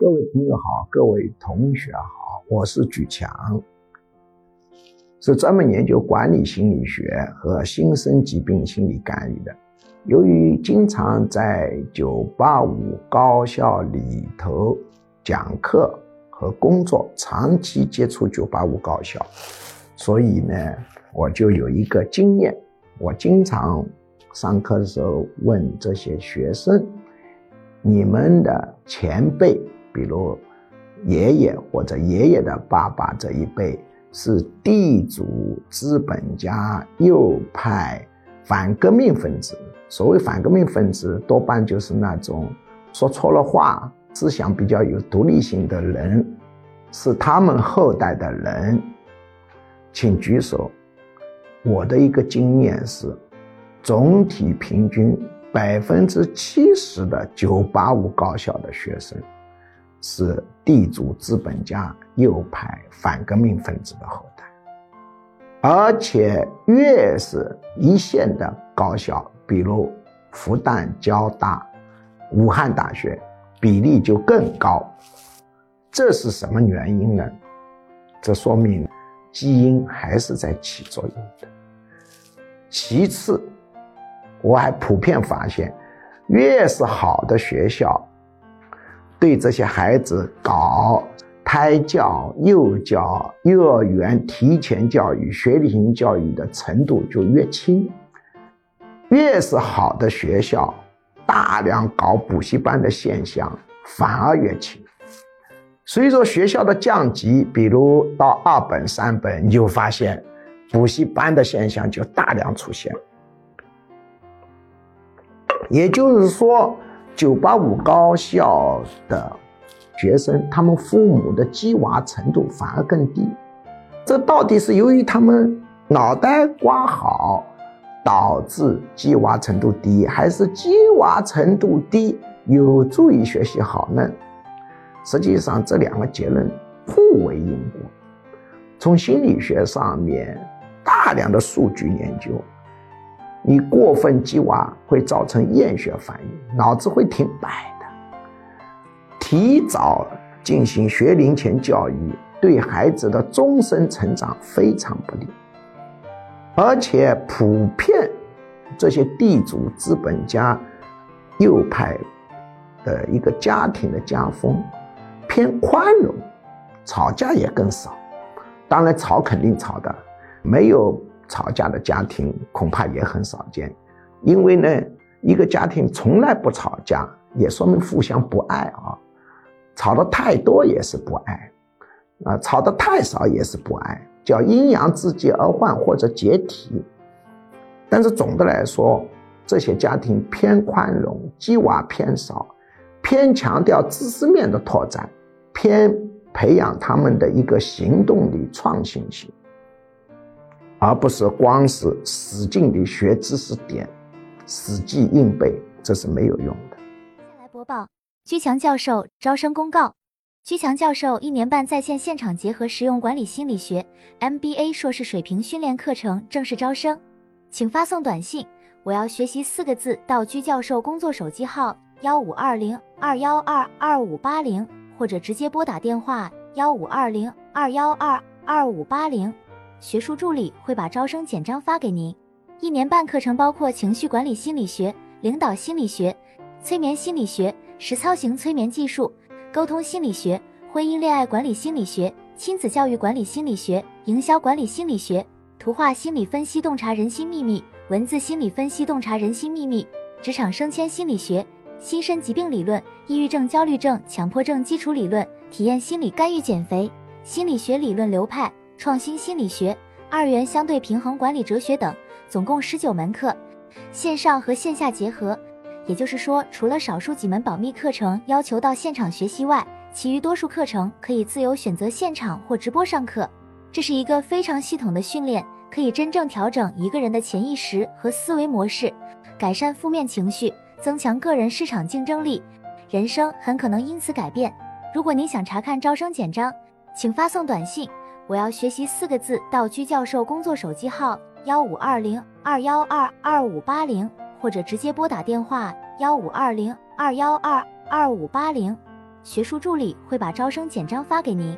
各位朋友好，各位同学好，我是举强，是专门研究管理心理学和新生疾病心理干预的。由于经常在985高校里头讲课和工作，长期接触985高校，所以呢，我就有一个经验。我经常上课的时候问这些学生：你们的前辈。比如，爷爷或者爷爷的爸爸这一辈是地主、资本家、右派、反革命分子。所谓反革命分子，多半就是那种说错了话、思想比较有独立性的人，是他们后代的人，请举手。我的一个经验是，总体平均百分之七十的985高校的学生。是地主、资本家、右派、反革命分子的后代，而且越是一线的高校，比如复旦、交大、武汉大学，比例就更高。这是什么原因呢？这说明基因还是在起作用的。其次，我还普遍发现，越是好的学校。对这些孩子搞胎教、幼教、幼儿园提前教育、学历型教育的程度就越轻，越是好的学校，大量搞补习班的现象反而越轻。所以说，学校的降级，比如到二本、三本，你就发现补习班的现象就大量出现。也就是说。九八五高校的学生，他们父母的鸡娃程度反而更低，这到底是由于他们脑袋瓜好导致鸡娃程度低，还是鸡娃程度低有助于学习好呢？实际上，这两个结论互为因果。从心理学上面大量的数据研究。你过分激娃会造成厌学反应，脑子会停摆的。提早进行学龄前教育，对孩子的终身成长非常不利。而且普遍这些地主、资本家、右派的一个家庭的家风偏宽容，吵架也更少。当然吵肯定吵的，没有。吵架的家庭恐怕也很少见，因为呢，一个家庭从来不吵架，也说明互相不爱啊。吵得太多也是不爱，啊，吵得太少也是不爱，叫阴阳之极而患或者解体。但是总的来说，这些家庭偏宽容，鸡娃偏少，偏强调知识面的拓展，偏培养他们的一个行动力、创新性。而不是光是使劲的学知识点，死记硬背，这是没有用的。接下来播报居强教授招生公告：居强教授一年半在线现场结合实用管理心理学 MBA 硕士水平训练课程正式招生，请发送短信“我要学习”四个字到居教授工作手机号幺五二零二幺二二五八零，或者直接拨打电话幺五二零二幺二二五八零。学术助理会把招生简章发给您。一年半课程包括情绪管理心理学、领导心理学、催眠心理学、实操型催眠技术、沟通心理学、婚姻恋爱管理心理学、亲子教育管理心理学、营销管理心理学、图画心理分析洞察人心秘密、文字心理分析洞察人心秘密、职场升迁心理学、心身疾病理论、抑郁症、焦虑症、强迫症基础理论、体验心理干预减肥、心理学理论流派。创新心理学、二元相对平衡管理哲学等，总共十九门课，线上和线下结合。也就是说，除了少数几门保密课程要求到现场学习外，其余多数课程可以自由选择现场或直播上课。这是一个非常系统的训练，可以真正调整一个人的潜意识和思维模式，改善负面情绪，增强个人市场竞争力，人生很可能因此改变。如果您想查看招生简章，请发送短信。我要学习四个字到居教授工作手机号幺五二零二幺二二五八零，或者直接拨打电话幺五二零二幺二二五八零。学术助理会把招生简章发给您。